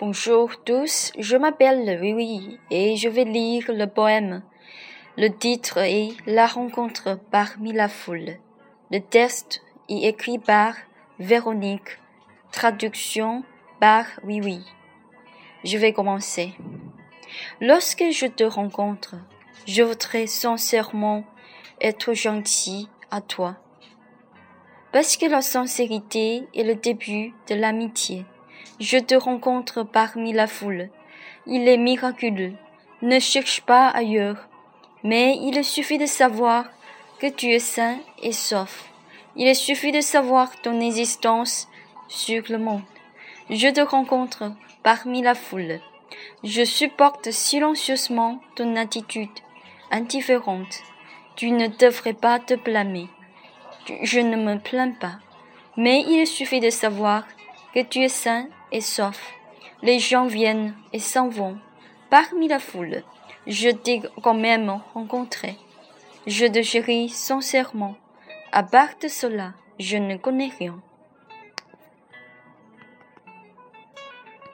Bonjour tous, je m'appelle Oui et je vais lire le poème. Le titre est La rencontre parmi la foule. Le texte est écrit par Véronique. Traduction par Oui Je vais commencer. Lorsque je te rencontre, je voudrais sincèrement être gentil à toi. Parce que la sincérité est le début de l'amitié. Je te rencontre parmi la foule. Il est miraculeux. Ne cherche pas ailleurs. Mais il suffit de savoir que tu es sain et sauf. Il suffit de savoir ton existence sur le monde. Je te rencontre parmi la foule. Je supporte silencieusement ton attitude indifférente. Tu ne devrais pas te blâmer. Je ne me plains pas. Mais il suffit de savoir que tu es sain et sauf. Les gens viennent et s'en vont. Parmi la foule, je t'ai quand même rencontré. Je te chéris sincèrement. À part de cela, je ne connais rien.